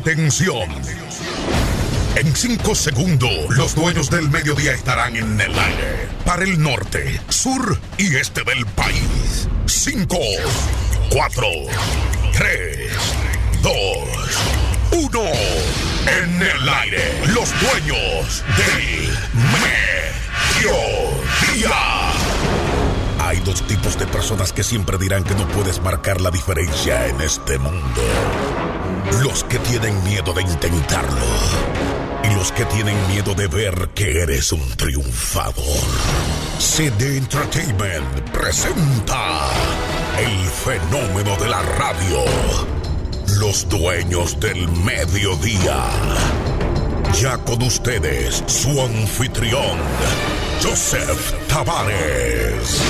Atención. En cinco segundos, los dueños del mediodía estarán en el aire. Para el norte, sur y este del país. Cinco, cuatro, tres, dos, uno. En el aire, los dueños del mediodía. Hay dos tipos de personas que siempre dirán que no puedes marcar la diferencia en este mundo. Los que tienen miedo de intentarlo. Y los que tienen miedo de ver que eres un triunfador. CD Entertainment presenta el fenómeno de la radio. Los dueños del mediodía. Ya con ustedes, su anfitrión, Joseph Tavares.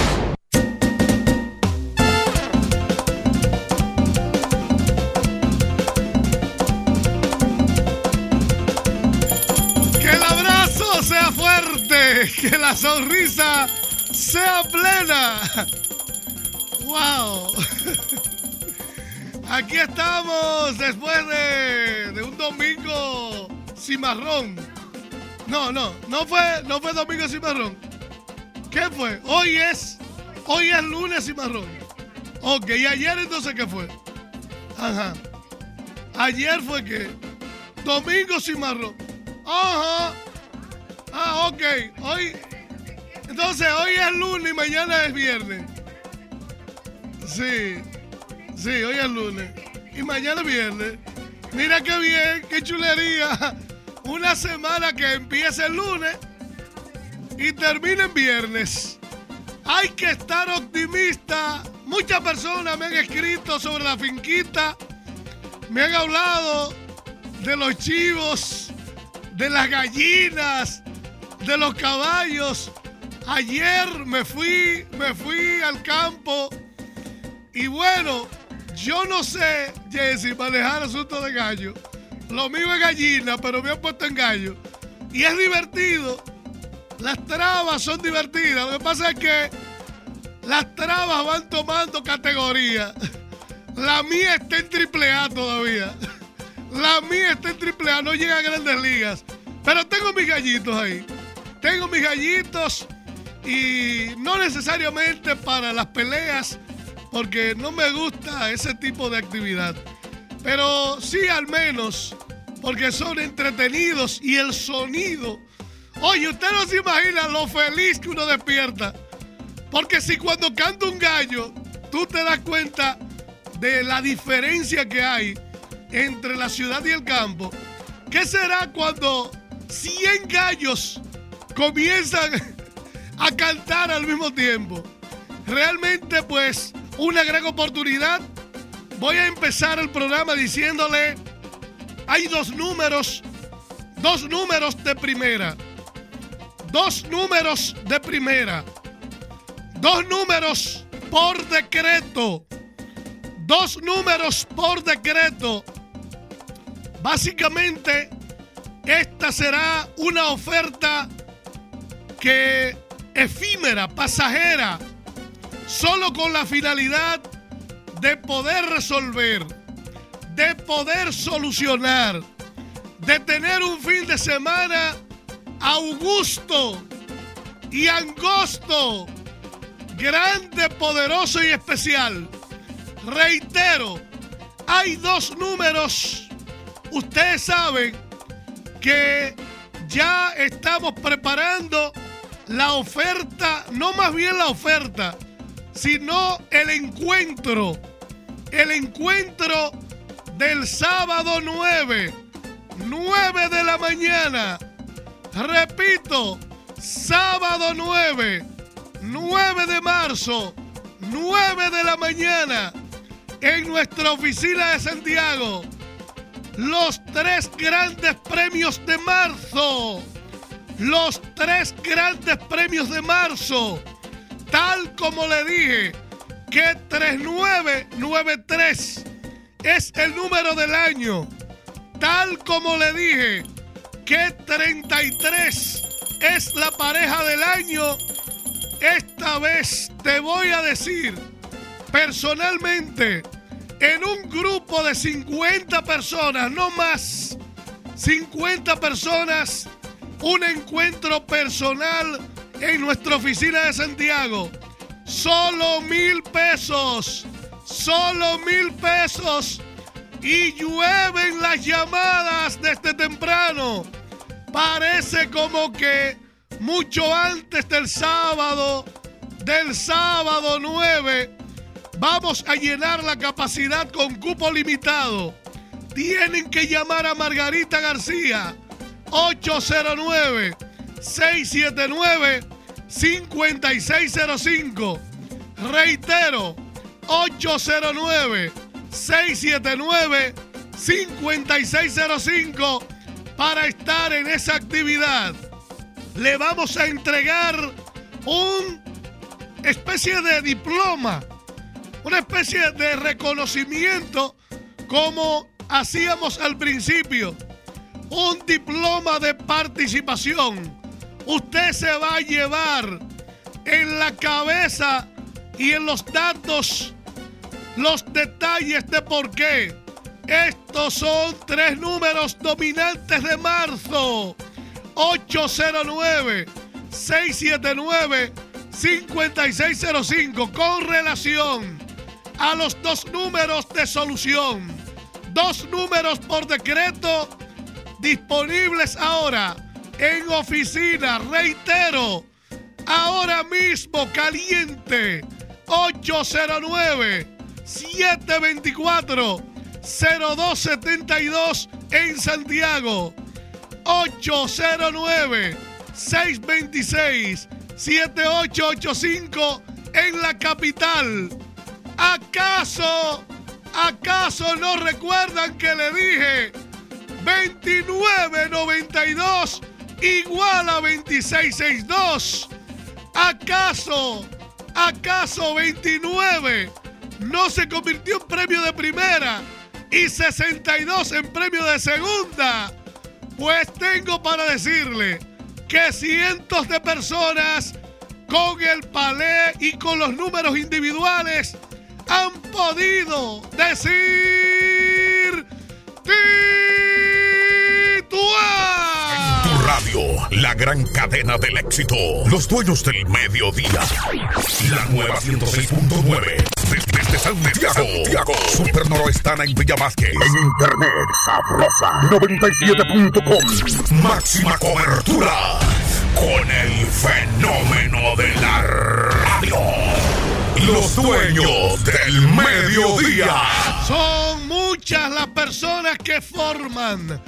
Sonrisa sea plena. ¡Wow! Aquí estamos después de, de un domingo cimarrón. No, no, no fue, no fue domingo cimarrón. ¿Qué fue? Hoy es, hoy es lunes cimarrón. Ok, ¿y ayer entonces qué fue? Ajá. Ayer fue que domingo cimarrón. Ajá. Ah, ok. Hoy. Entonces, hoy es lunes y mañana es viernes. Sí. Sí, hoy es lunes. Y mañana es viernes. Mira qué bien, qué chulería. Una semana que empieza el lunes y termina en viernes. Hay que estar optimista. Muchas personas me han escrito sobre la finquita. Me han hablado de los chivos, de las gallinas, de los caballos. Ayer me fui, me fui al campo y bueno, yo no sé, Jesse, manejar asuntos de gallo. Lo mío es gallina, pero me han puesto en gallo. Y es divertido. Las trabas son divertidas. Lo que pasa es que las trabas van tomando categoría. La mía está en triple A todavía. La mía está en triple A, no llega a grandes ligas. Pero tengo mis gallitos ahí. Tengo mis gallitos y no necesariamente para las peleas, porque no me gusta ese tipo de actividad. Pero sí al menos, porque son entretenidos y el sonido. Oye, usted no se imagina lo feliz que uno despierta. Porque si cuando canta un gallo, tú te das cuenta de la diferencia que hay entre la ciudad y el campo, ¿qué será cuando 100 gallos comienzan a cantar al mismo tiempo? Realmente pues una gran oportunidad. Voy a empezar el programa diciéndole, hay dos números, dos números de primera, dos números de primera, dos números por decreto, dos números por decreto. Básicamente, esta será una oferta que efímera, pasajera, solo con la finalidad de poder resolver, de poder solucionar, de tener un fin de semana augusto y angosto, grande, poderoso y especial. Reitero, hay dos números. Ustedes saben que ya estamos preparando la oferta, no más bien la oferta, sino el encuentro. El encuentro del sábado 9, 9 de la mañana. Repito, sábado 9, 9 de marzo, 9 de la mañana, en nuestra oficina de Santiago. Los tres grandes premios de marzo. Los tres grandes premios de marzo. Tal como le dije, que 3993 es el número del año. Tal como le dije, que 33 es la pareja del año. Esta vez te voy a decir personalmente en un grupo de 50 personas, no más, 50 personas, un encuentro personal en nuestra oficina de Santiago. Solo mil pesos, solo mil pesos. Y llueven las llamadas desde temprano. Parece como que mucho antes del sábado, del sábado 9, vamos a llenar la capacidad con cupo limitado. Tienen que llamar a Margarita García 809 679 5605. Reitero 809 679 5605 para estar en esa actividad. Le vamos a entregar un especie de diploma, una especie de reconocimiento como hacíamos al principio, un diploma de participación. Usted se va a llevar en la cabeza y en los datos los detalles de por qué estos son tres números dominantes de marzo. 809-679-5605 con relación a los dos números de solución. Dos números por decreto disponibles ahora en oficina. Reitero, ahora mismo caliente. 809 724 0272 en Santiago. 809-626-7885 en la capital. ¿Acaso, acaso no recuerdan que le dije 2992 igual a 2662? ¿Acaso, acaso 29 no se convirtió en premio de primera? y 62 en premio de segunda. Pues tengo para decirle que cientos de personas con el palé y con los números individuales han podido decir En tu radio, la gran cadena del éxito. Los dueños del mediodía. La nueva 106.9. Desde Santiago. Santiago. Super Noroestana en Villa Vázquez. En internet, sabrosa. 97.com. Máxima cobertura. Con el fenómeno de la radio. Los dueños del mediodía. Son muchas las personas que forman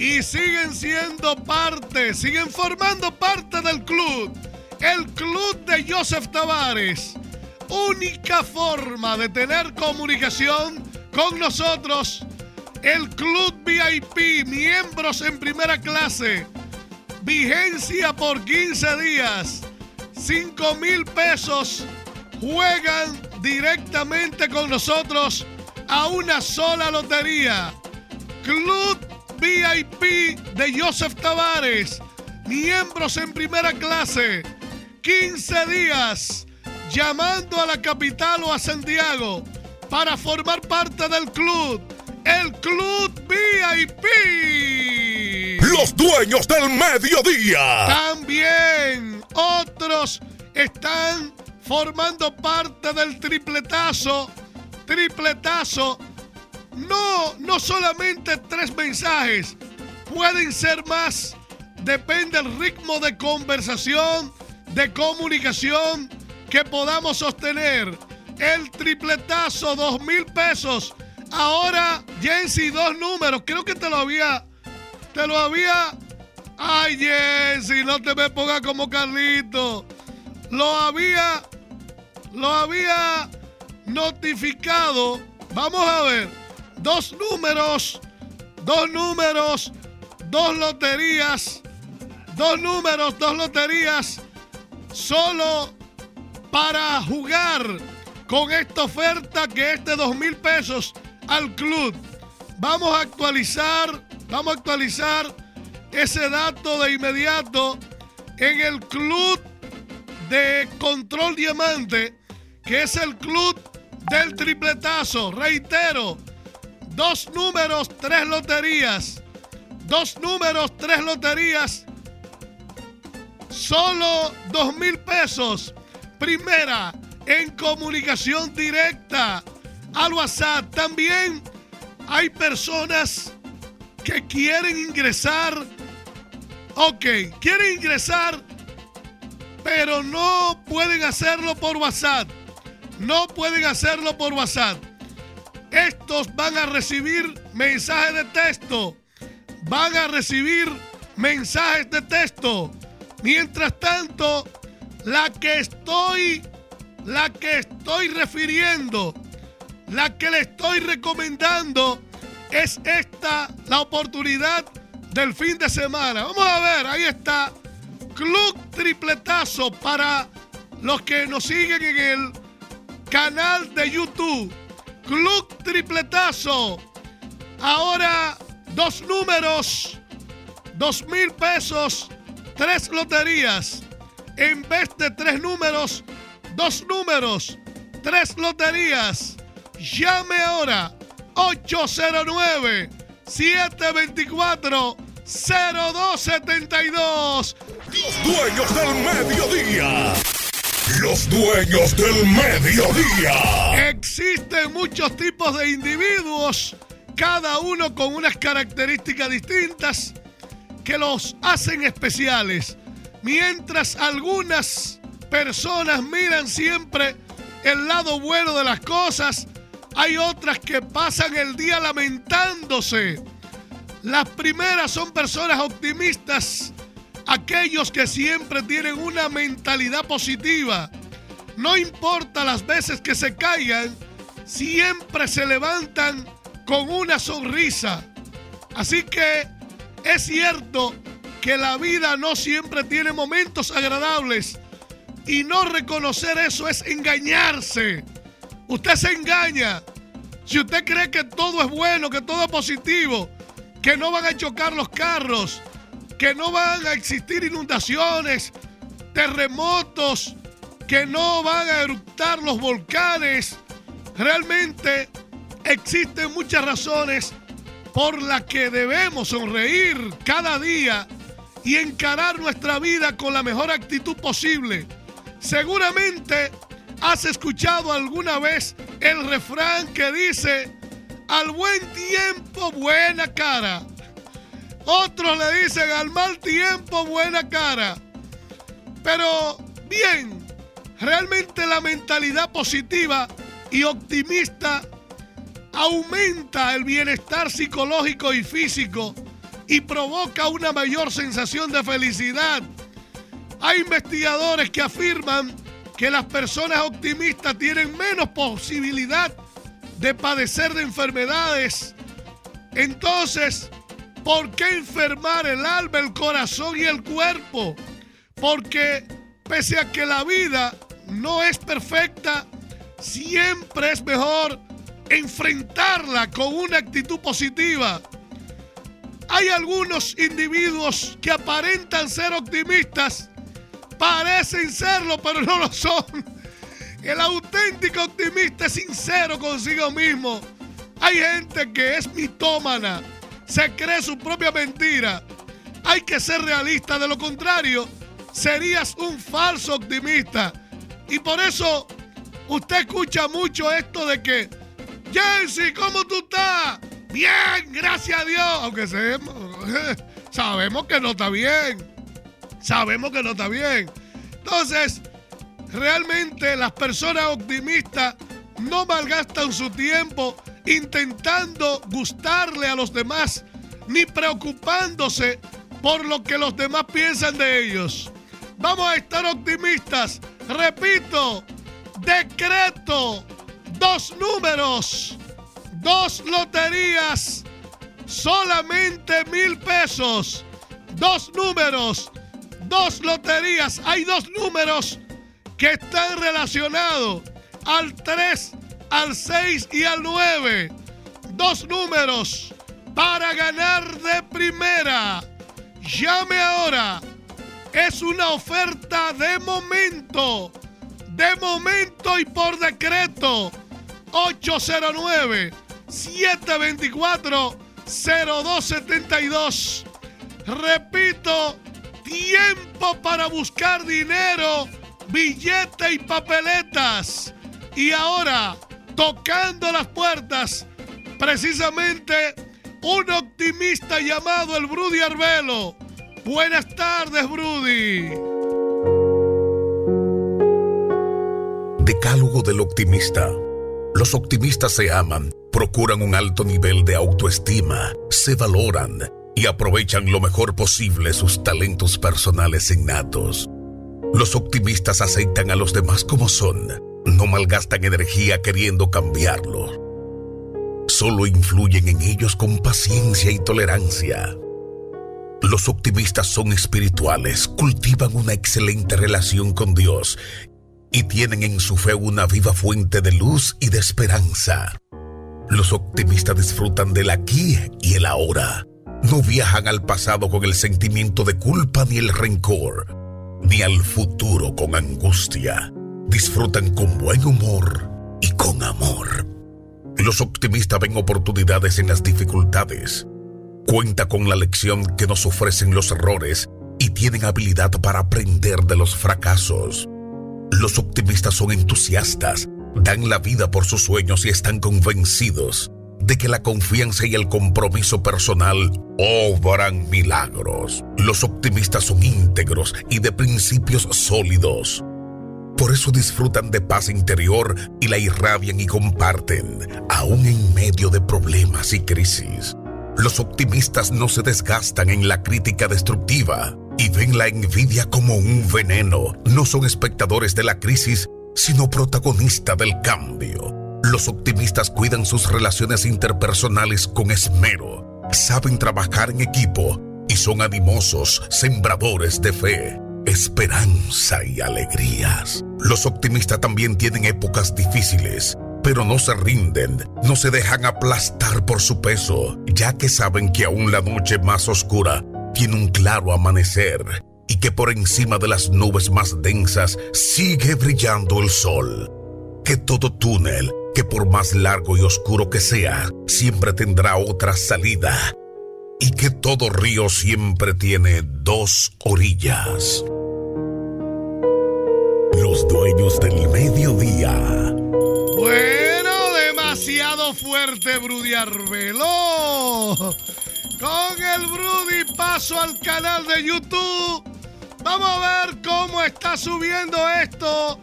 y siguen siendo parte, siguen formando parte del club. El club de Joseph Tavares. Única forma de tener comunicación con nosotros. El club VIP, miembros en primera clase. Vigencia por 15 días. 5 mil pesos. Juegan directamente con nosotros a una sola lotería. Club VIP de Joseph Tavares. Miembros en primera clase. 15 días llamando a la capital o a Santiago para formar parte del club. El Club VIP. Los dueños del mediodía. También otros están formando parte del tripletazo. Tripletazo. No, no solamente tres mensajes. Pueden ser más. Depende del ritmo de conversación, de comunicación que podamos sostener. El tripletazo, dos mil pesos. Ahora, Jensi, dos números. Creo que te lo había. Te lo había. Ay, Jensi, no te me pongas como Carlito. Lo había. Lo había notificado. Vamos a ver. Dos números. Dos números. Dos loterías. Dos números, dos loterías. Solo para jugar con esta oferta que es de dos mil pesos al club. Vamos a actualizar, vamos a actualizar ese dato de inmediato en el club de Control Diamante, que es el club del tripletazo. Reitero, dos números, tres loterías. Dos números, tres loterías. Solo dos mil pesos. Primera, en comunicación directa al WhatsApp. También hay personas que quieren ingresar. Ok, quieren ingresar, pero no pueden hacerlo por WhatsApp. No pueden hacerlo por WhatsApp. Estos van a recibir mensajes de texto. Van a recibir mensajes de texto. Mientras tanto, la que estoy, la que estoy refiriendo, la que le estoy recomendando es esta la oportunidad del fin de semana. Vamos a ver, ahí está. Club Tripletazo para los que nos siguen en el canal de YouTube. Club Tripletazo. Ahora dos números, dos mil pesos, tres loterías. En vez de tres números, dos números, tres loterías. Llame ahora 809 724 0272. Los dueños del mediodía. Los dueños del mediodía. Existen muchos tipos de individuos, cada uno con unas características distintas que los hacen especiales. Mientras algunas personas miran siempre el lado bueno de las cosas, hay otras que pasan el día lamentándose. Las primeras son personas optimistas, aquellos que siempre tienen una mentalidad positiva. No importa las veces que se caigan, siempre se levantan con una sonrisa. Así que es cierto que la vida no siempre tiene momentos agradables y no reconocer eso es engañarse. Usted se engaña. Si usted cree que todo es bueno, que todo es positivo, que no van a chocar los carros, que no van a existir inundaciones, terremotos, que no van a eruptar los volcanes, realmente existen muchas razones por las que debemos sonreír cada día y encarar nuestra vida con la mejor actitud posible. Seguramente has escuchado alguna vez el refrán que dice, al buen tiempo buena cara. Otros le dicen, al mal tiempo buena cara. Pero bien, realmente la mentalidad positiva y optimista aumenta el bienestar psicológico y físico y provoca una mayor sensación de felicidad. Hay investigadores que afirman que las personas optimistas tienen menos posibilidad de padecer de enfermedades. Entonces, ¿por qué enfermar el alma, el corazón y el cuerpo? Porque pese a que la vida no es perfecta, siempre es mejor enfrentarla con una actitud positiva. Hay algunos individuos que aparentan ser optimistas, parecen serlo, pero no lo son. El auténtico optimista es sincero consigo mismo. Hay gente que es mitómana, se cree su propia mentira. Hay que ser realista, de lo contrario, serías un falso optimista. Y por eso usted escucha mucho esto de que, Jensi, ¿cómo tú estás? Bien, gracias a Dios. Aunque sabemos que no está bien. Sabemos que no está bien. Entonces, realmente las personas optimistas no malgastan su tiempo intentando gustarle a los demás, ni preocupándose por lo que los demás piensan de ellos. Vamos a estar optimistas. Repito, decreto, dos números dos loterías, solamente mil pesos. Dos números, dos loterías. Hay dos números que están relacionados al 3, al 6 y al 9. Dos números para ganar de primera. Llame ahora. Es una oferta de momento. De momento y por decreto 809-724-0272. Repito, tiempo para buscar dinero, billetes y papeletas. Y ahora, tocando las puertas, precisamente un optimista llamado el Brudy Arbelo. Buenas tardes, Brudy. Decálogo del optimista. Los optimistas se aman, procuran un alto nivel de autoestima, se valoran y aprovechan lo mejor posible sus talentos personales innatos. Los optimistas aceptan a los demás como son, no malgastan energía queriendo cambiarlo. Solo influyen en ellos con paciencia y tolerancia. Los optimistas son espirituales, cultivan una excelente relación con Dios y tienen en su fe una viva fuente de luz y de esperanza. Los optimistas disfrutan del aquí y el ahora. No viajan al pasado con el sentimiento de culpa ni el rencor, ni al futuro con angustia. Disfrutan con buen humor y con amor. Los optimistas ven oportunidades en las dificultades. Cuenta con la lección que nos ofrecen los errores y tienen habilidad para aprender de los fracasos. Los optimistas son entusiastas, dan la vida por sus sueños y están convencidos de que la confianza y el compromiso personal obran milagros. Los optimistas son íntegros y de principios sólidos. Por eso disfrutan de paz interior y la irradian y comparten, aún en medio de problemas y crisis. Los optimistas no se desgastan en la crítica destructiva y ven la envidia como un veneno. No son espectadores de la crisis, sino protagonistas del cambio. Los optimistas cuidan sus relaciones interpersonales con esmero, saben trabajar en equipo y son animosos, sembradores de fe, esperanza y alegrías. Los optimistas también tienen épocas difíciles, pero no se rinden, no se dejan aplastar por su peso, ya que saben que aún la noche más oscura tiene un claro amanecer y que por encima de las nubes más densas sigue brillando el sol. Que todo túnel que por más largo y oscuro que sea, siempre tendrá otra salida, y que todo río siempre tiene dos orillas. Los dueños del mediodía. Bueno, demasiado fuerte, Brudy Arbelo. Con el Brudy paso al canal de YouTube. Vamos a ver cómo está subiendo esto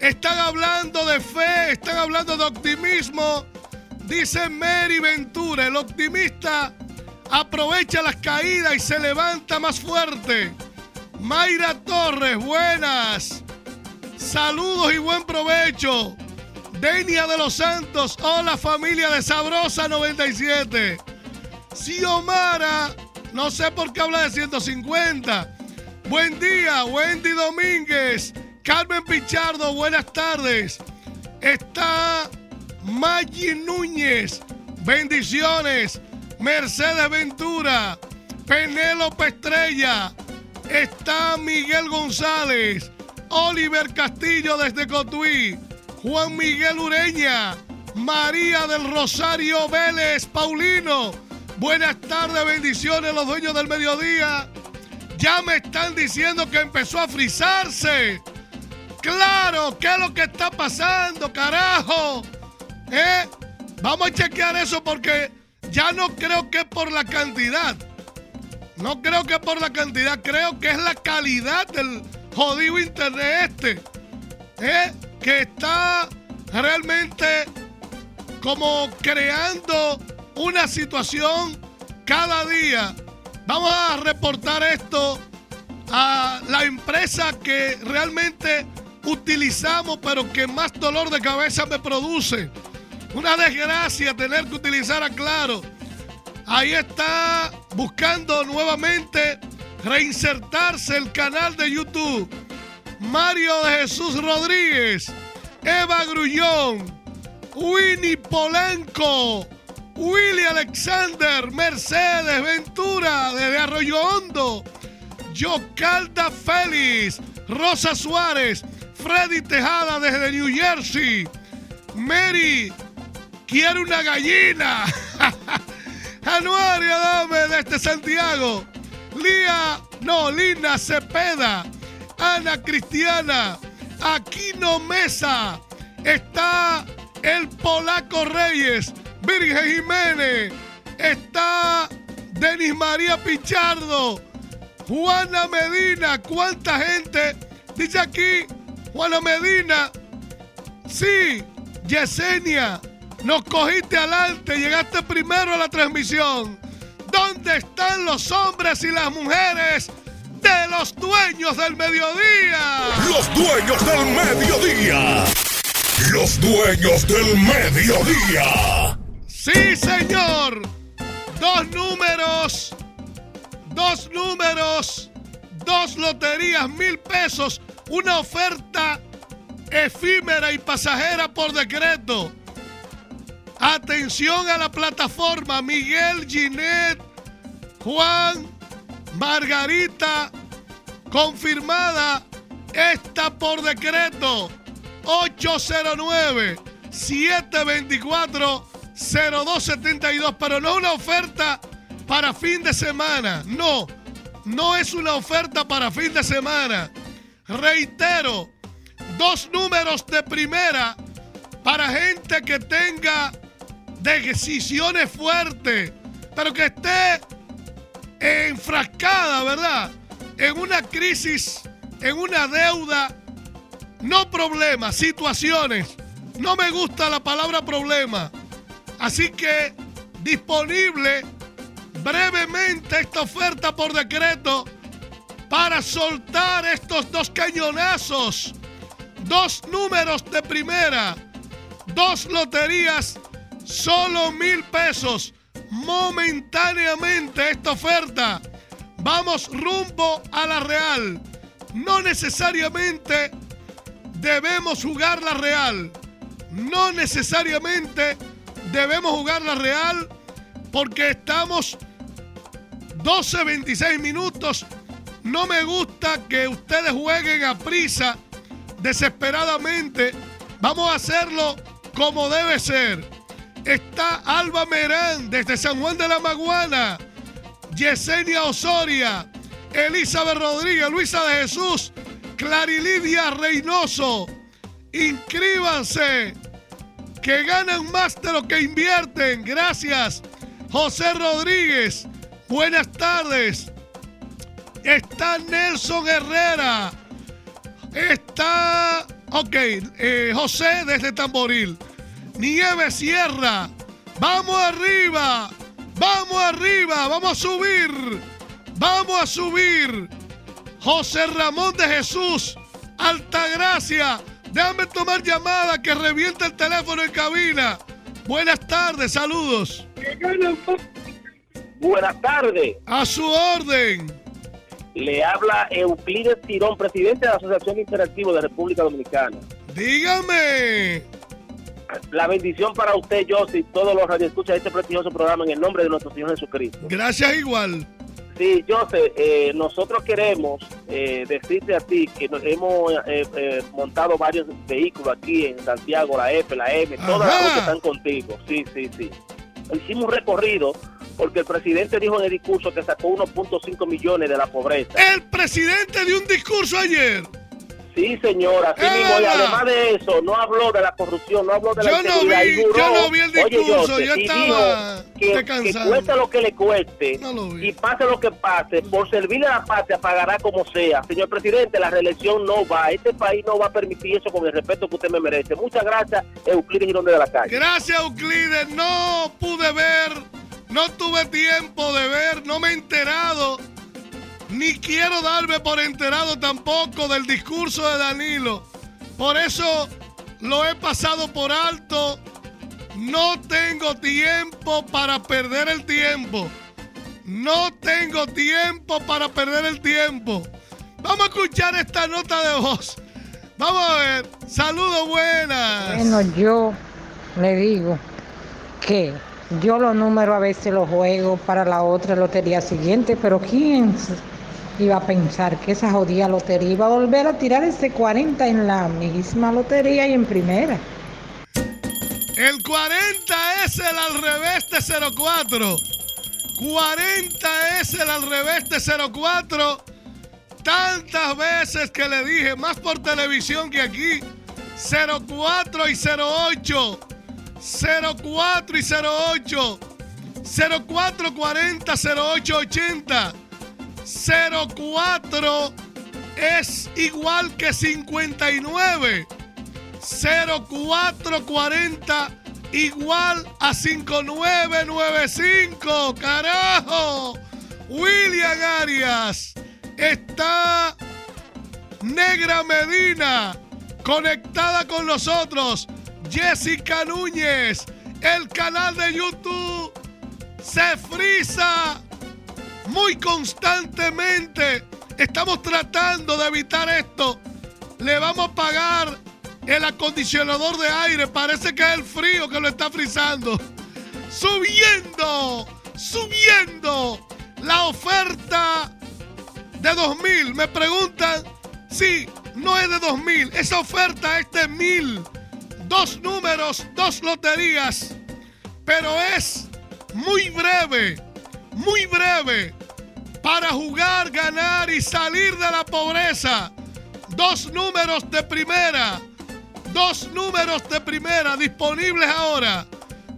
están hablando de fe, están hablando de optimismo. Dice Mary Ventura, el optimista aprovecha las caídas y se levanta más fuerte. Mayra Torres, buenas. Saludos y buen provecho. Denia de los Santos, hola familia de Sabrosa 97. Xiomara, no sé por qué habla de 150. Buen día, Wendy Domínguez. Carmen Pichardo, buenas tardes. Está Maggi Núñez, bendiciones. Mercedes Ventura, Penélope Estrella. Está Miguel González, Oliver Castillo desde Cotuí, Juan Miguel Ureña, María del Rosario Vélez, Paulino. Buenas tardes, bendiciones los dueños del mediodía. Ya me están diciendo que empezó a frizarse. Claro, ¿qué es lo que está pasando, carajo? ¿Eh? Vamos a chequear eso porque ya no creo que por la cantidad. No creo que por la cantidad, creo que es la calidad del jodido internet este. ¿eh? Que está realmente como creando una situación cada día. Vamos a reportar esto a la empresa que realmente utilizamos, pero que más dolor de cabeza me produce. Una desgracia tener que utilizar a Claro. Ahí está buscando nuevamente reinsertarse el canal de YouTube. Mario de Jesús Rodríguez, Eva Grullón, Winnie Polanco, Willy Alexander, Mercedes Ventura desde Arroyo Hondo, Yocalda Félix, Rosa Suárez, Freddy Tejada desde New Jersey. Mary quiere una gallina. Anuario Dame desde Santiago. Lía, no, Lina Cepeda. Ana Cristiana. Aquino Mesa. Está el Polaco Reyes. Virgen Jiménez. Está Denis María Pichardo. Juana Medina. ¿Cuánta gente? Dice aquí Juana Medina. Sí, Yesenia. Nos cogiste adelante, llegaste primero a la transmisión. ¿Dónde están los hombres y las mujeres de los dueños del mediodía? Los dueños del mediodía. Los dueños del mediodía. Sí, señor. Dos números. Dos números. Dos loterías, mil pesos. Una oferta efímera y pasajera por decreto. Atención a la plataforma Miguel, Ginette, Juan, Margarita, confirmada esta por decreto 809-724-0272, pero no una oferta para fin de semana, no, no es una oferta para fin de semana. Reitero, dos números de primera para gente que tenga decisiones fuertes, pero que esté enfrascada, ¿verdad? En una crisis, en una deuda, no problemas, situaciones. No me gusta la palabra problema. Así que disponible brevemente esta oferta por decreto para soltar estos dos cañonazos. Dos números de primera. Dos loterías Solo mil pesos momentáneamente esta oferta. Vamos rumbo a la Real. No necesariamente debemos jugar la Real. No necesariamente debemos jugar la Real porque estamos 12, 26 minutos. No me gusta que ustedes jueguen a prisa, desesperadamente. Vamos a hacerlo como debe ser está Alba Merán desde San Juan de la Maguana, Yesenia Osoria, Elizabeth Rodríguez, Luisa de Jesús, Clarilidia Reynoso. Inscríbanse, que ganan más de lo que invierten. Gracias. José Rodríguez, buenas tardes. Está Nelson Herrera. Está, ok, eh, José desde Tamboril. Nieve Sierra. Vamos arriba. Vamos arriba. Vamos a subir. Vamos a subir. José Ramón de Jesús. Altagracia. Déjame tomar llamada que revienta el teléfono en cabina. Buenas tardes, saludos. Buenas tardes. A su orden. Le habla Euclides Tirón, presidente de la Asociación Interactiva de República Dominicana. Dígame la bendición para usted, José, y todos los radioescuchas de este prestigioso programa en el nombre de nuestro Señor Jesucristo. Gracias igual. Sí, José, eh, nosotros queremos eh, decirte a ti que nos hemos eh, montado varios vehículos aquí en Santiago, la F, la M, todas las que están contigo. Sí, sí, sí. Hicimos un recorrido porque el presidente dijo en el discurso que sacó 1.5 millones de la pobreza. El presidente dio un discurso ayer. Sí, señora, sí mismo. Y además de eso, no habló de la corrupción, no habló de la yo no vi, Yo no vi el discurso, yo, estaba que, que, cueste lo que le cueste y pase lo que pase, por servirle a la patria pagará como sea. Señor presidente, la reelección no va. Este país no va a permitir eso con el respeto que usted me merece. Muchas gracias, Euclides Girón de la Calle. Gracias, Euclides. No pude ver, no tuve tiempo de ver, no me he enterado ni quiero darme por enterado tampoco del discurso de Danilo. Por eso lo he pasado por alto. No tengo tiempo para perder el tiempo. No tengo tiempo para perder el tiempo. Vamos a escuchar esta nota de voz. Vamos a ver. Saludos buenas. Bueno, yo le digo que yo los números a veces los juego para la otra lotería siguiente, pero ¿quién iba a pensar que esa jodida lotería iba a volver a tirar ese 40 en la misma lotería y en primera. El 40 es el al revés de 04. 40 es el al revés de 04. Tantas veces que le dije, más por televisión que aquí. 04 y 08. 04 y 08. 0440 0880. 04 es igual que 59. 0440 igual a 5995. Carajo. William Arias. Está Negra Medina conectada con nosotros. Jessica Núñez. El canal de YouTube se frisa muy constantemente. Estamos tratando de evitar esto. Le vamos a pagar el acondicionador de aire. Parece que es el frío que lo está frizando. Subiendo, subiendo la oferta de 2000. Me preguntan si no es de 2000. Esa oferta es de 1000. Dos números, dos loterías. Pero es muy breve, muy breve. Para jugar, ganar y salir de la pobreza. Dos números de primera. Dos números de primera disponibles ahora.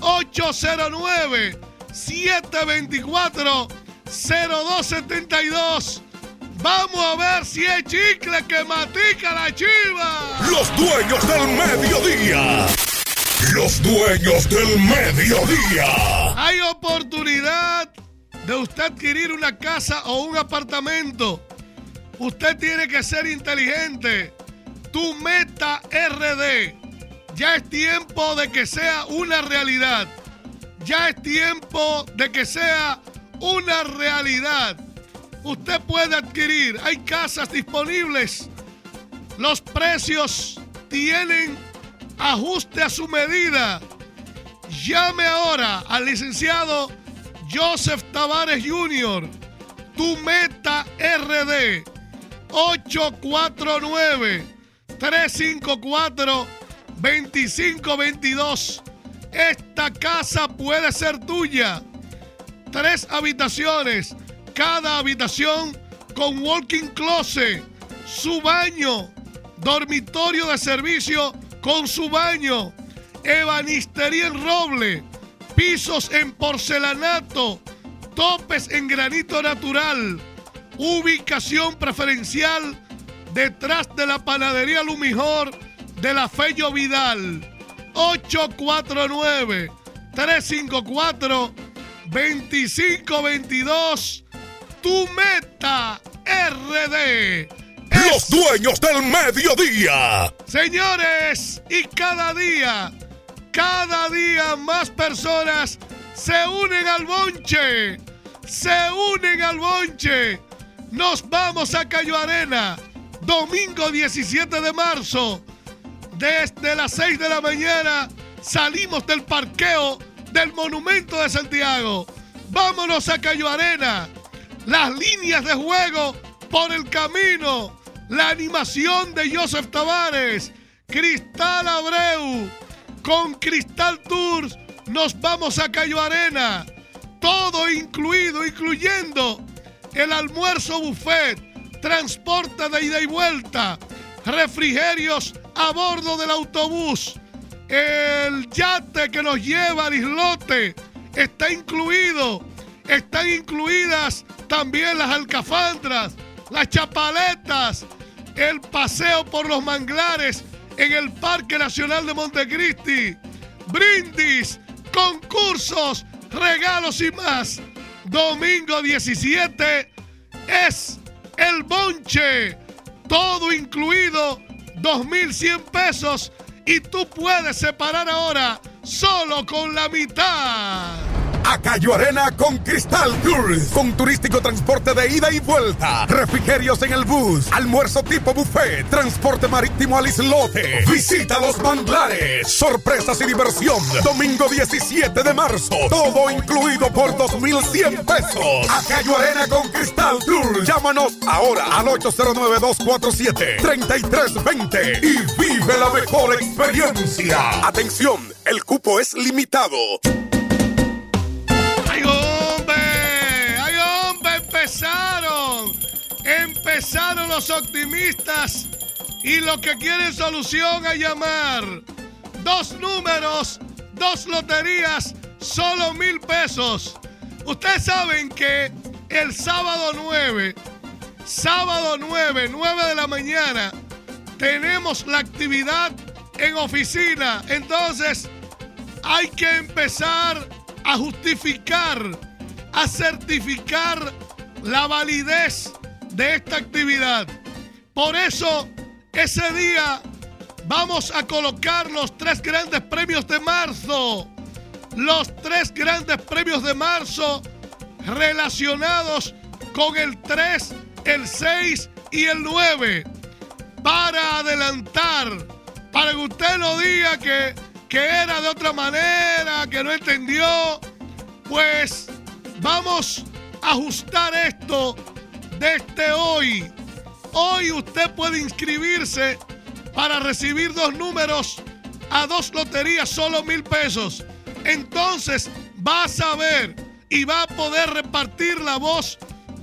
809 724 0272 Vamos a ver si es chicle que matica la chiva. Los dueños del mediodía. Los dueños del mediodía. Hay oportunidad de usted adquirir una casa o un apartamento. Usted tiene que ser inteligente. Tu meta RD. Ya es tiempo de que sea una realidad. Ya es tiempo de que sea una realidad usted puede adquirir. Hay casas disponibles. Los precios tienen ajuste a su medida. Llame ahora al licenciado Joseph Tavares Jr. Tu meta RD 849 354 2522. Esta casa puede ser tuya. Tres habitaciones cada habitación con walking closet, su baño, dormitorio de servicio con su baño, ebanistería en roble, pisos en porcelanato, topes en granito natural, ubicación preferencial detrás de la panadería Lumijor de la Fello Vidal. 849 354 2522 tu meta RD. Los dueños del mediodía. Señores, y cada día, cada día más personas se unen al bonche. Se unen al bonche. Nos vamos a Cayo Arena. Domingo 17 de marzo. Desde las 6 de la mañana salimos del parqueo del Monumento de Santiago. Vámonos a Cayo Arena las líneas de juego por el camino, la animación de Joseph Tavares, Cristal Abreu, con Cristal Tours. Nos vamos a Cayo Arena, todo incluido, incluyendo el almuerzo buffet, transporte de ida y vuelta, refrigerios a bordo del autobús, el yate que nos lleva al islote está incluido, están incluidas también las alcafandras, las chapaletas, el paseo por los manglares en el Parque Nacional de Montecristi, brindis, concursos, regalos y más. Domingo 17 es el bonche, todo incluido, 2.100 pesos y tú puedes separar ahora solo con la mitad. A Cayo Arena con Cristal Tours. Con turístico transporte de ida y vuelta. Refrigerios en el bus. Almuerzo tipo buffet. Transporte marítimo al islote. Visita los manglares. Sorpresas y diversión. Domingo 17 de marzo. Todo incluido por 2,100 pesos. A Cayo Arena con Cristal Tours. Llámanos ahora al 809-247-3320 y vive la mejor experiencia. Atención, el cupo es limitado. Los optimistas y los que quieren solución a llamar. Dos números, dos loterías, solo mil pesos. Ustedes saben que el sábado 9, sábado 9, 9 de la mañana, tenemos la actividad en oficina. Entonces, hay que empezar a justificar, a certificar la validez de esta actividad. Por eso, ese día vamos a colocar los tres grandes premios de marzo. Los tres grandes premios de marzo relacionados con el 3, el 6 y el 9. Para adelantar, para que usted no diga que, que era de otra manera, que no entendió, pues vamos a ajustar esto desde hoy. Hoy usted puede inscribirse para recibir dos números a dos loterías, solo mil pesos. Entonces va a saber y va a poder repartir la voz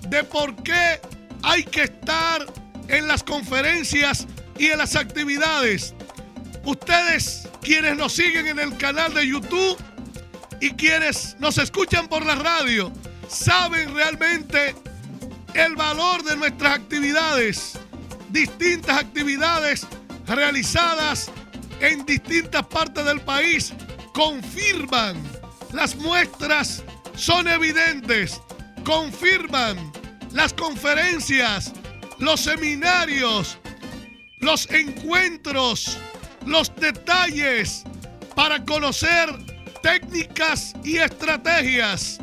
de por qué hay que estar en las conferencias y en las actividades. Ustedes, quienes nos siguen en el canal de YouTube y quienes nos escuchan por la radio, saben realmente el valor de nuestras actividades, distintas actividades realizadas en distintas partes del país confirman, las muestras son evidentes, confirman las conferencias, los seminarios, los encuentros, los detalles para conocer técnicas y estrategias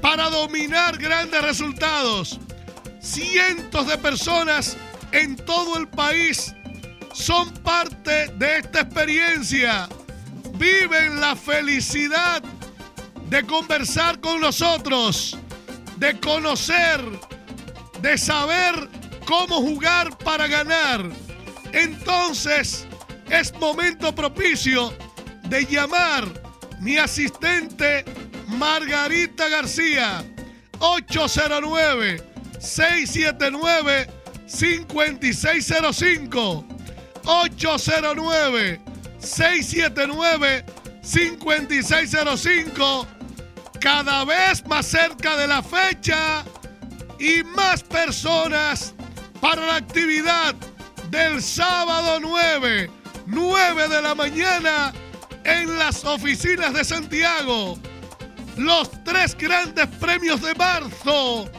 para dominar grandes resultados. Cientos de personas en todo el país son parte de esta experiencia. Viven la felicidad de conversar con nosotros, de conocer, de saber cómo jugar para ganar. Entonces es momento propicio de llamar mi asistente Margarita García 809 679 5605 809 679 5605 cada vez más cerca de la fecha y más personas para la actividad del sábado 9, 9 de la mañana en las oficinas de Santiago. Los tres grandes premios de marzo,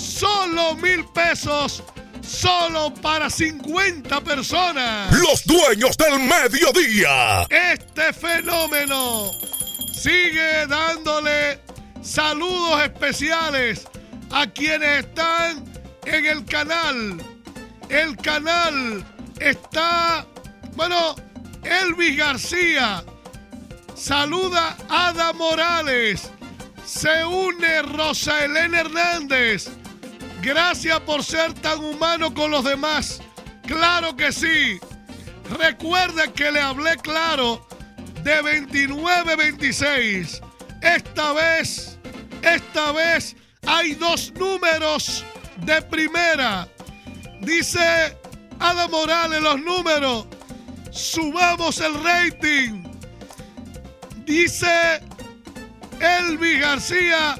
solo mil pesos, solo para 50 personas. Los dueños del mediodía. Este fenómeno sigue dándole saludos especiales a quienes están en el canal. El canal está, bueno, Elvis García. Saluda a Ada Morales. Se une Rosa Elena Hernández. Gracias por ser tan humano con los demás. Claro que sí. Recuerda que le hablé claro de 29-26. Esta vez, esta vez hay dos números de primera. Dice Ada Morales los números. Subamos el rating. Dice Elvi García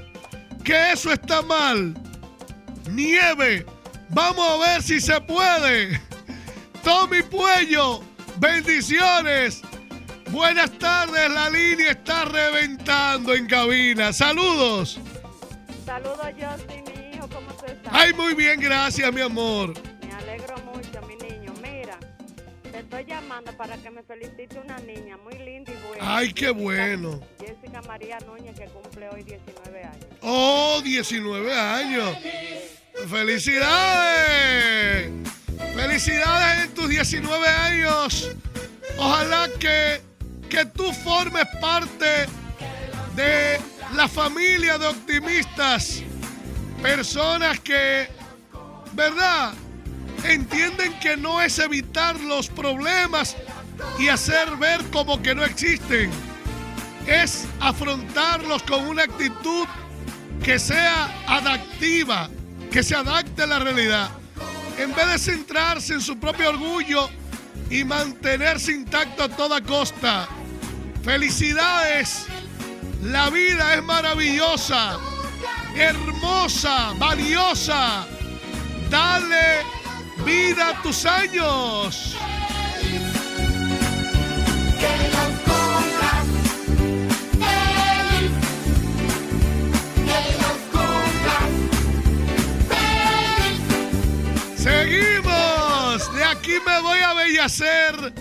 que eso está mal. Nieve. Vamos a ver si se puede. Tommy Puello. Bendiciones. Buenas tardes, la línea está reventando en cabina. Saludos. Saludos, Justin, mi hijo, ¿cómo tú estás? Ay, muy bien, gracias, mi amor. Estoy llamando para que me felicite una niña muy linda y buena. Ay, qué bueno. Jessica María Núñez, que cumple hoy 19 años. Oh, 19 años. ¡Felicidades! ¡Felicidades en tus 19 años! Ojalá que, que tú formes parte de la familia de optimistas. Personas que, ¿verdad? Entienden que no es evitar los problemas y hacer ver como que no existen. Es afrontarlos con una actitud que sea adaptiva, que se adapte a la realidad. En vez de centrarse en su propio orgullo y mantenerse intacto a toda costa. Felicidades. La vida es maravillosa, hermosa, valiosa. Dale vida a tus años. Seguimos. De aquí me voy a Bellacer.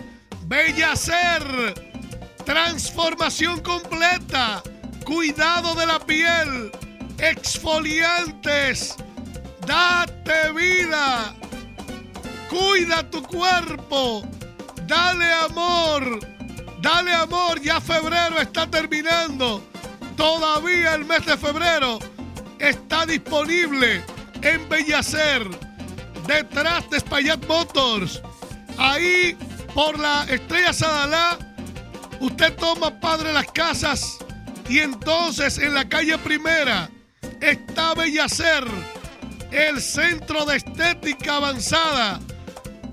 Bellacer. Transformación completa. Cuidado de la piel. Exfoliantes. Date vida. Cuida tu cuerpo. Dale amor. Dale amor. Ya febrero está terminando. Todavía el mes de febrero está disponible en Bellacer. Detrás de Espaillat Motors. Ahí por la Estrella Sadalá. Usted toma Padre Las Casas. Y entonces en la calle primera está Bellacer. El centro de estética avanzada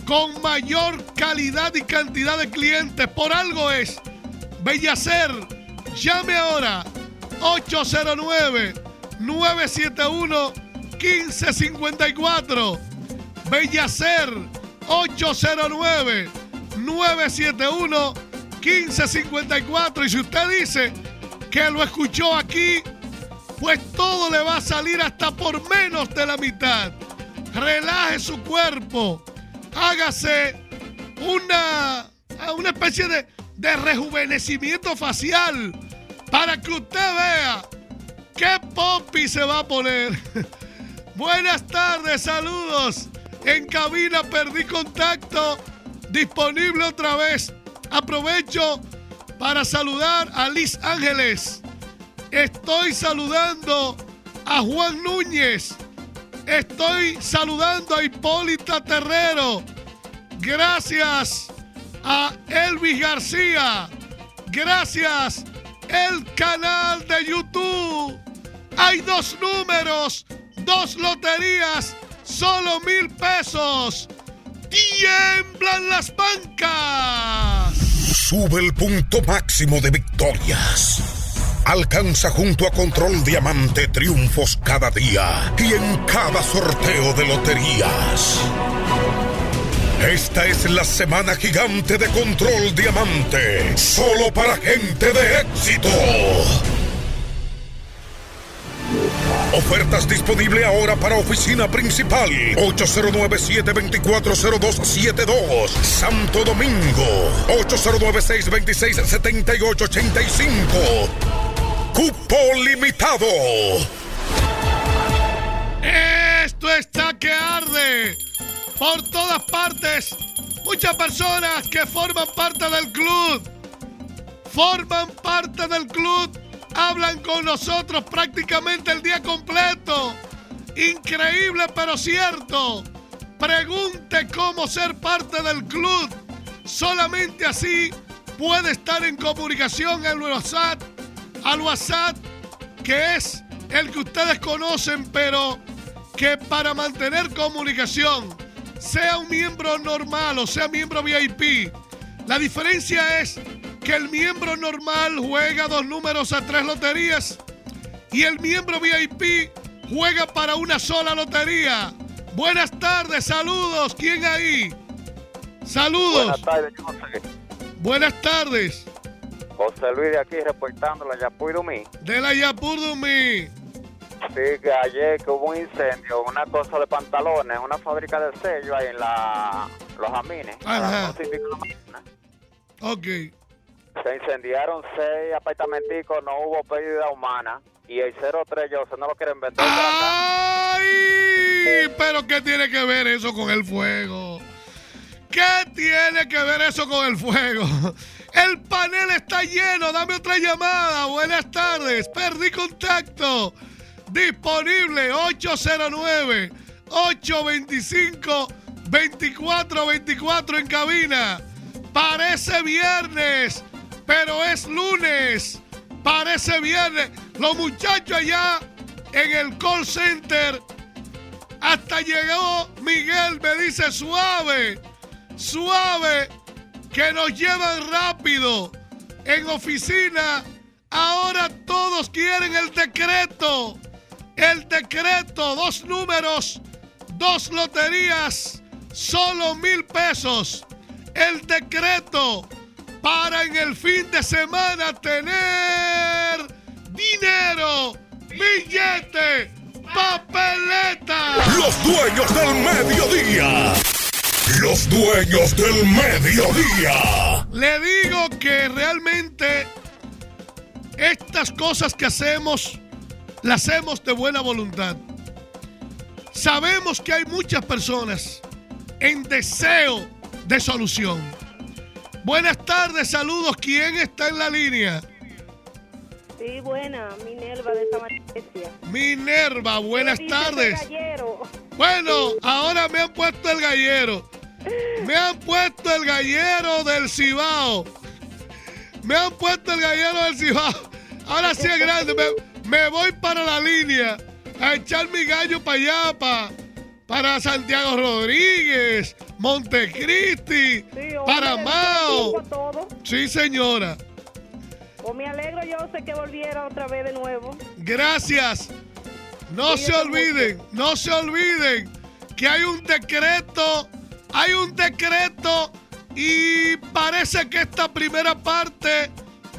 con mayor calidad y cantidad de clientes. Por algo es Bellacer. Llame ahora 809-971-1554. Bellacer 809-971-1554. Y si usted dice que lo escuchó aquí, pues todo le va a salir hasta por menos de la mitad. Relaje su cuerpo hágase una, una especie de, de rejuvenecimiento facial para que usted vea qué popi se va a poner. Buenas tardes, saludos. En cabina perdí contacto. Disponible otra vez. Aprovecho para saludar a Liz Ángeles. Estoy saludando a Juan Núñez. Estoy saludando a Hipólita Terrero. Gracias a Elvis García. Gracias el canal de YouTube. Hay dos números, dos loterías, solo mil pesos. Tiemblan las bancas. Sube el punto máximo de victorias. Alcanza junto a Control Diamante triunfos cada día y en cada sorteo de loterías. Esta es la semana gigante de Control Diamante, solo para gente de éxito. Ofertas disponible ahora para oficina principal. 809-724-0272 Santo Domingo. 809-626-7885 Cupo limitado. Esto está que arde. Por todas partes. Muchas personas que forman parte del club, forman parte del club, hablan con nosotros prácticamente el día completo. Increíble pero cierto. Pregunte cómo ser parte del club. Solamente así puede estar en comunicación en WhatsApp, al WhatsApp, que es el que ustedes conocen, pero que para mantener comunicación sea un miembro normal o sea miembro VIP. La diferencia es que el miembro normal juega dos números a tres loterías y el miembro VIP juega para una sola lotería. Buenas tardes, saludos. ¿Quién ahí? Saludos. Buenas tardes, José. Buenas tardes. José Luis de aquí reportando la Yapur Dumí. De la Yapur Dumí. Sí, que ayer que hubo un incendio, una cosa de pantalones, una fábrica de sello ahí en la, los Amines. Ajá. a las 11 y pico de la mañana. Ok. Se incendiaron seis apartamenticos, no hubo pérdida humana. Y el 03 yo no lo quieren vender. ¡Ay! ¿Pero qué tiene que ver eso con el fuego? ¿Qué tiene que ver eso con el fuego? El panel está lleno. Dame otra llamada. Buenas tardes. Perdí contacto. Disponible 809 825 2424 en cabina. Parece viernes, pero es lunes. Parece viernes. Los muchachos allá en el call center. Hasta llegó Miguel, me dice suave, suave, que nos llevan rápido. En oficina, ahora todos quieren el decreto. El decreto, dos números, dos loterías, solo mil pesos. El decreto para en el fin de semana tener dinero, billete, papeleta. Los dueños del mediodía. Los dueños del mediodía. Le digo que realmente estas cosas que hacemos, las hacemos de buena voluntad. Sabemos que hay muchas personas en deseo de solución. Buenas tardes, saludos. ¿Quién está en la línea? Sí, buena, Minerva de Santa Iglesia. Minerva, buenas ¿Qué dice tardes. gallero? Bueno, ahora me han puesto el gallero. Me han puesto el gallero del Cibao. Me han puesto el gallero del Cibao. Ahora sí es grande. Me, me voy para la línea a echar mi gallo para allá, pa- para Santiago Rodríguez, Montecristi, Sí, para Mao. Sí, señora. O me alegro yo sé que volviera otra vez de nuevo. Gracias. No se olviden, no se olviden que hay un decreto, hay un decreto y parece que esta primera parte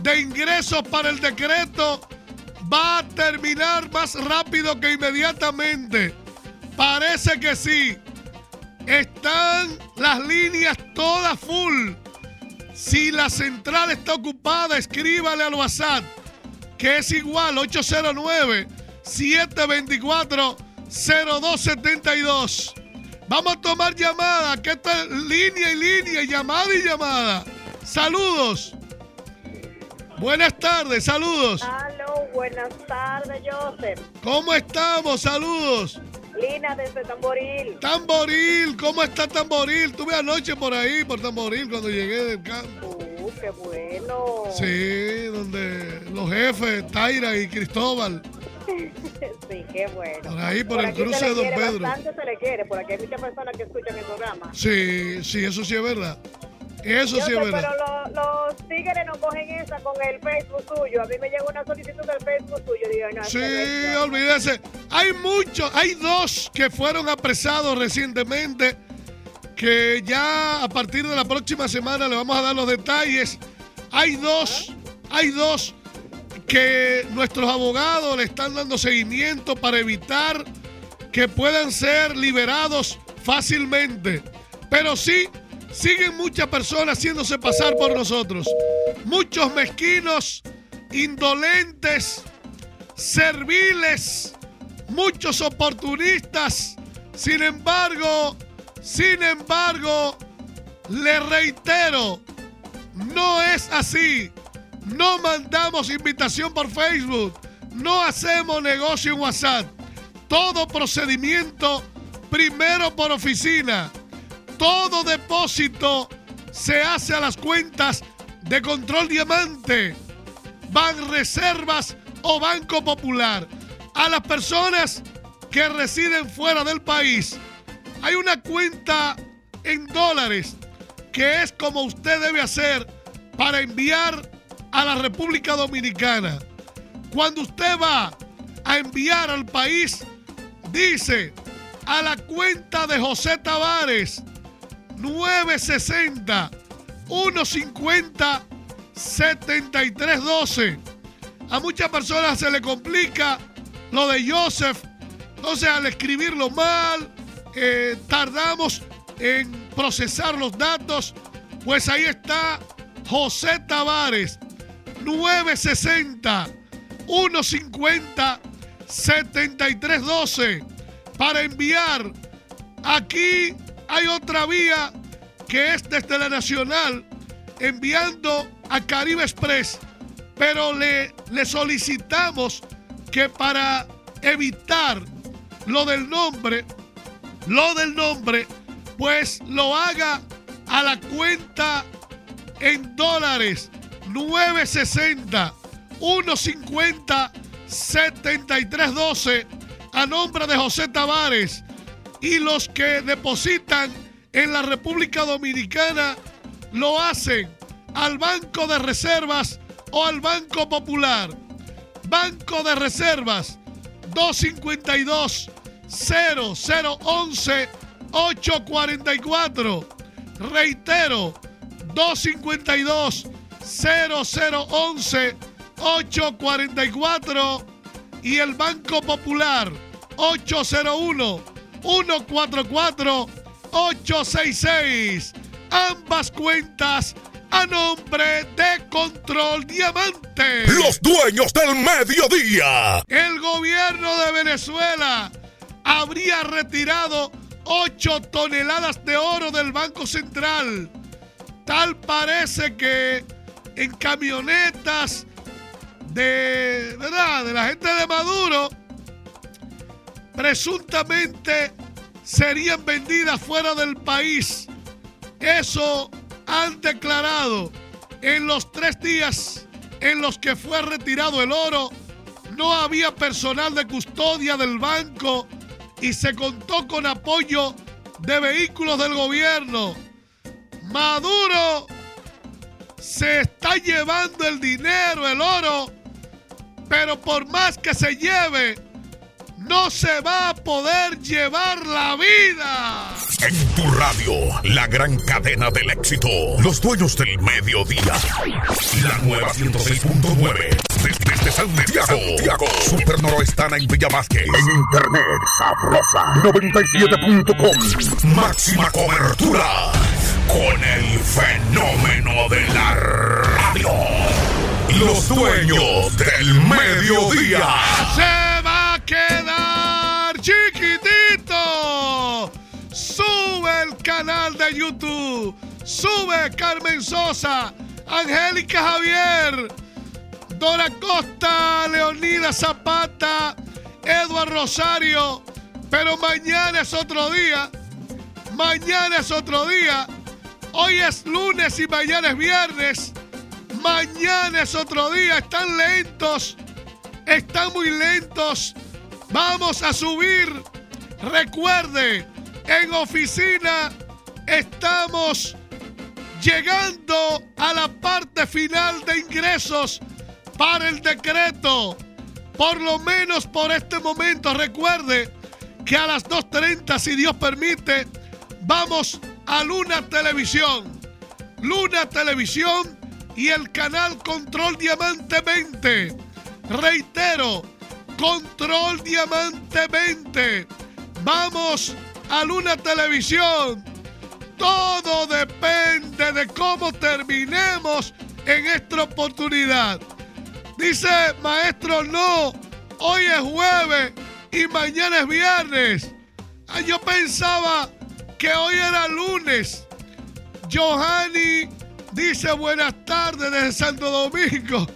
de ingresos para el decreto va a terminar más rápido que inmediatamente. Parece que sí. Están las líneas todas full. Si la central está ocupada, escríbale al WhatsApp que es igual 809-724-0272. Vamos a tomar llamada, que esta es línea y línea, llamada y llamada. Saludos. Buenas tardes, saludos. Aló, buenas tardes, Joseph. ¿Cómo estamos? Saludos. Lina desde Tamboril. Tamboril, ¿cómo está Tamboril? Tuve anoche por ahí, por Tamboril, cuando llegué del campo. Uh, qué bueno. Sí, donde los jefes, Taira y Cristóbal. Sí, qué bueno. Por ahí, por el aquí cruce de Don Pedro. Bastante se le quiere, por aquí hay muchas personas que escuchan el programa. Sí, sí, eso sí es verdad. Eso Yo sí sé, es verdad. pero lo- los tigres no cogen esa con el Facebook suyo. A mí me llegó una solicitud del Facebook suyo. Digo, no, Sí, este no es- olvídese. Hay muchos, hay dos que fueron apresados recientemente, que ya a partir de la próxima semana le vamos a dar los detalles. Hay dos, hay dos que nuestros abogados le están dando seguimiento para evitar que puedan ser liberados fácilmente. Pero sí, siguen muchas personas haciéndose pasar por nosotros. Muchos mezquinos, indolentes, serviles, muchos oportunistas. Sin embargo, sin embargo, le reitero, no es así. No mandamos invitación por Facebook. No hacemos negocio en WhatsApp. Todo procedimiento primero por oficina. Todo depósito se hace a las cuentas de Control Diamante, Ban Reservas o Banco Popular. A las personas que residen fuera del país, hay una cuenta en dólares que es como usted debe hacer para enviar a la República Dominicana. Cuando usted va a enviar al país, dice a la cuenta de José Tavares 960 150 7312. A muchas personas se le complica lo de Joseph. Entonces, al escribirlo mal, eh, tardamos en procesar los datos. Pues ahí está José Tavares 960 150 7312 para enviar. Aquí hay otra vía que es desde la Nacional enviando a Caribe Express, pero le, le solicitamos que para evitar lo del nombre, lo del nombre, pues lo haga a la cuenta en dólares 960 150 7312 a nombre de José Tavares y los que depositan en la República Dominicana lo hacen al Banco de Reservas o al Banco Popular. Banco de Reservas 252 0011 844. Reitero, 252 0011 844 y el Banco Popular 801 144 866. Ambas cuentas a nombre de Control Diamante. Los dueños del mediodía. El gobierno de Venezuela habría retirado 8 toneladas de oro del Banco Central. Tal parece que en camionetas de, ¿verdad? de la gente de Maduro, presuntamente serían vendidas fuera del país. Eso han declarado en los tres días en los que fue retirado el oro. No había personal de custodia del banco y se contó con apoyo de vehículos del gobierno. Maduro se está llevando el dinero, el oro, pero por más que se lleve, no se va a poder llevar la vida. En tu radio, la gran cadena del éxito. Los dueños del mediodía. La nueva 106.9. Desde, Santiago. Santiago. Super Noroestana en Villa Vázquez. En internet. Sabrosa. 97.com. Máxima cobertura. Con el fenómeno de la radio. Los dueños del mediodía. De YouTube. Sube Carmen Sosa. Angélica Javier. Dora Costa. Leonida Zapata. Eduardo Rosario. Pero mañana es otro día. Mañana es otro día. Hoy es lunes y mañana es viernes. Mañana es otro día. Están lentos. Están muy lentos. Vamos a subir. Recuerde, en oficina estamos llegando a la parte final de ingresos para el decreto. Por lo menos por este momento, recuerde que a las 2.30, si Dios permite, vamos a Luna Televisión. Luna Televisión y el canal Control Diamante 20. Reitero, Control Diamante 20. Vamos a Luna Televisión. Todo depende de cómo terminemos en esta oportunidad. Dice maestro, no, hoy es jueves y mañana es viernes. Ah, yo pensaba que hoy era lunes. Johanny dice buenas tardes desde Santo Domingo.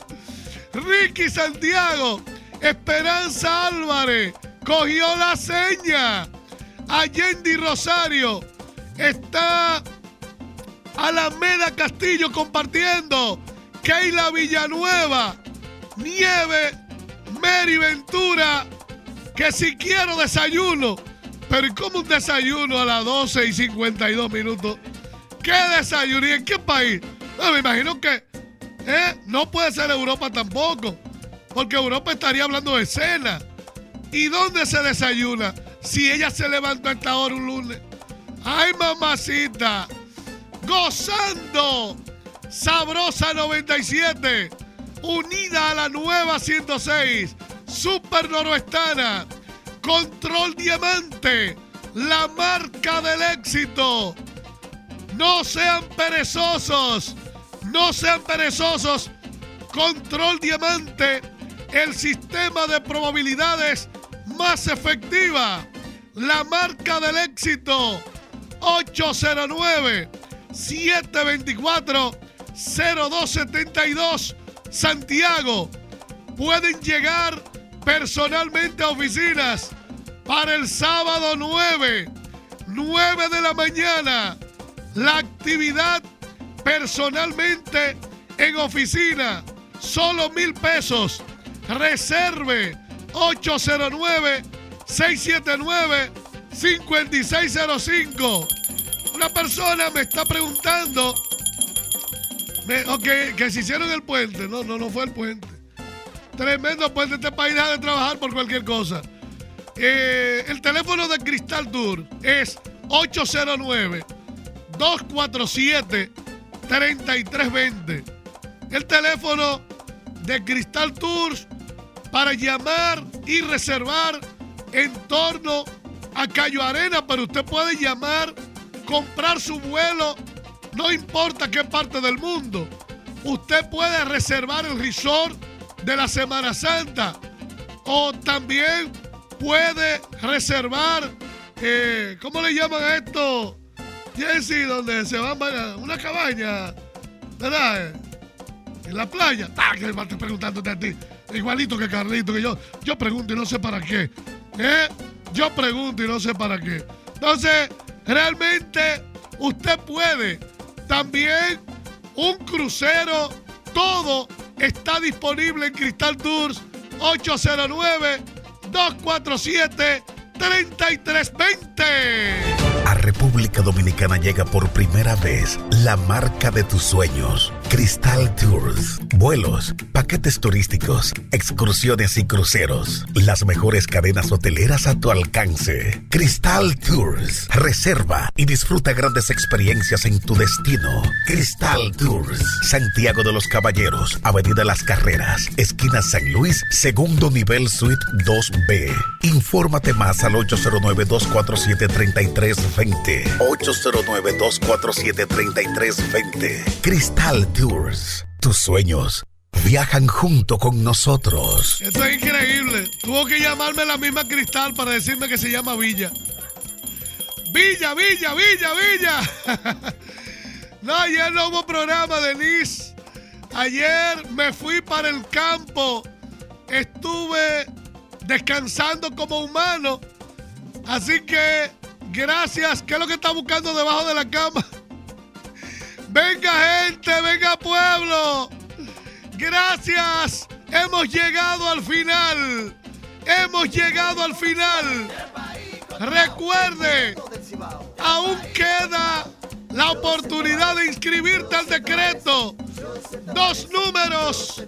Ricky Santiago, Esperanza Álvarez, cogió la seña. Allende Rosario está Alameda Castillo compartiendo. Keila Villanueva, Nieve, Mary Ventura, que si quiero desayuno. Pero ¿y cómo un desayuno a las 12 y 52 minutos? ¿Qué desayuno? ¿Y en qué país? No, me imagino que ¿eh? no puede ser Europa tampoco. Porque Europa estaría hablando de cena. ¿Y dónde se desayuna? Si ella se levantó a esta hora un lunes. ¡Ay, mamacita! Gozando. Sabrosa 97. Unida a la nueva 106. Super Noroestana. Control Diamante. La marca del éxito. No sean perezosos. No sean perezosos. Control Diamante, el sistema de probabilidades más efectiva. La marca del éxito. 809 724 0272 Santiago. Pueden llegar personalmente a oficinas para el sábado 9, 9 de la mañana. La actividad personalmente en oficina, solo mil pesos. Reserve 809-679-5605. Una persona me está preguntando que se hicieron el puente. No, no, no fue el puente. Tremendo puente. Este país deja de trabajar por cualquier cosa. Eh, el teléfono de Cristal Tour es 809-247-3320. El teléfono de Cristal Tours para llamar y reservar en torno a Cayo Arena, pero usted puede llamar, comprar su vuelo, no importa qué parte del mundo. Usted puede reservar el resort de la Semana Santa o también puede reservar, eh, ¿cómo le llaman a esto? Jesse, donde se van a una cabaña, ¿verdad? En la playa. Ah, que me preguntándote a ti. Igualito que Carlito, que yo, yo pregunto y no sé para qué. ¿Eh? Yo pregunto y no sé para qué. Entonces, realmente usted puede también un crucero, todo está disponible en Cristal Tours 809 247 3320. A República Dominicana llega por primera vez la marca de tus sueños, Cristal Tours. Vuelos, paquetes turísticos, excursiones y cruceros. Las mejores cadenas hoteleras a tu alcance. Cristal Tours. Reserva y disfruta grandes experiencias en tu destino. Cristal Tours. Santiago de los Caballeros, Avenida Las Carreras, esquina San Luis, segundo nivel suite 2B. Infórmate más al 809-247-3320. 809-247-3320. Cristal Tours. Tus sueños viajan junto con nosotros. Esto es increíble. Tuvo que llamarme la misma Cristal para decirme que se llama Villa. Villa, Villa, Villa, Villa. no, ayer no hubo programa, Denise. Ayer me fui para el campo. Estuve descansando como humano. Así que, gracias. ¿Qué es lo que está buscando debajo de la cama? Venga gente, venga pueblo. Gracias. Hemos llegado al final. Hemos llegado al final. Recuerde, aún queda la oportunidad de inscribirte al decreto. Dos números,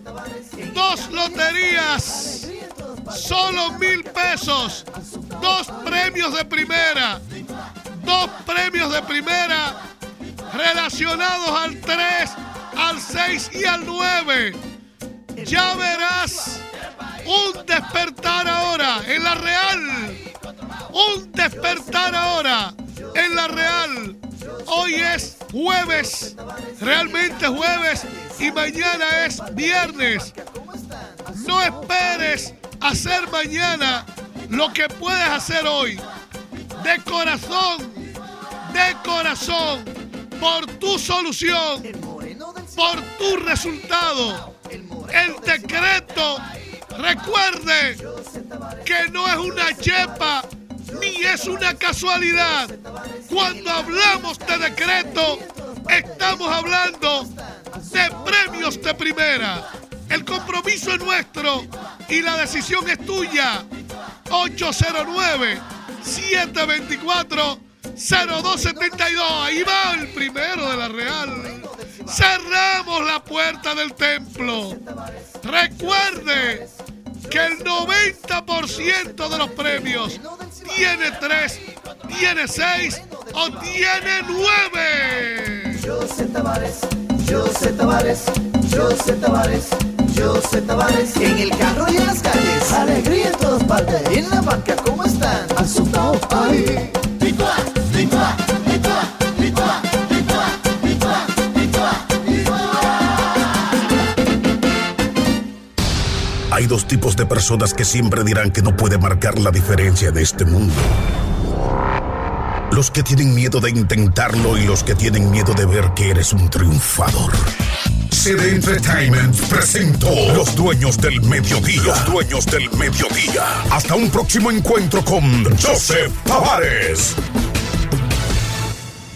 dos loterías, solo mil pesos, dos premios de primera, dos premios de primera relacionados al 3, al 6 y al 9. Ya verás un despertar ahora en la Real. Un despertar ahora en la Real. Hoy es jueves, realmente jueves y mañana es viernes. No esperes hacer mañana lo que puedes hacer hoy. De corazón, de corazón, por tu solución, por tu resultado. El decreto, recuerde que no es una chepa ni es una casualidad. Cuando hablamos de decreto, estamos hablando de premios de primera. El compromiso es nuestro y la decisión es tuya. 809 724 0272. Ahí va el primero de la Real. Cerramos la puerta del templo. Recuerde que el 90% de los premios tiene 3, tiene 6 o tiene 9. José Tavares, José Tavares, José Tavares, José Tavares. En el carro y en las calles, alegría en todas partes. En la banca, ¿cómo están? Asustado, ay. Licua, licua, Hay dos tipos de personas que siempre dirán que no puede marcar la diferencia en este mundo. Los que tienen miedo de intentarlo y los que tienen miedo de ver que eres un triunfador. CD Entertainment presentó Los Dueños del Mediodía. Los Dueños del Mediodía. Hasta un próximo encuentro con Joseph Tavares.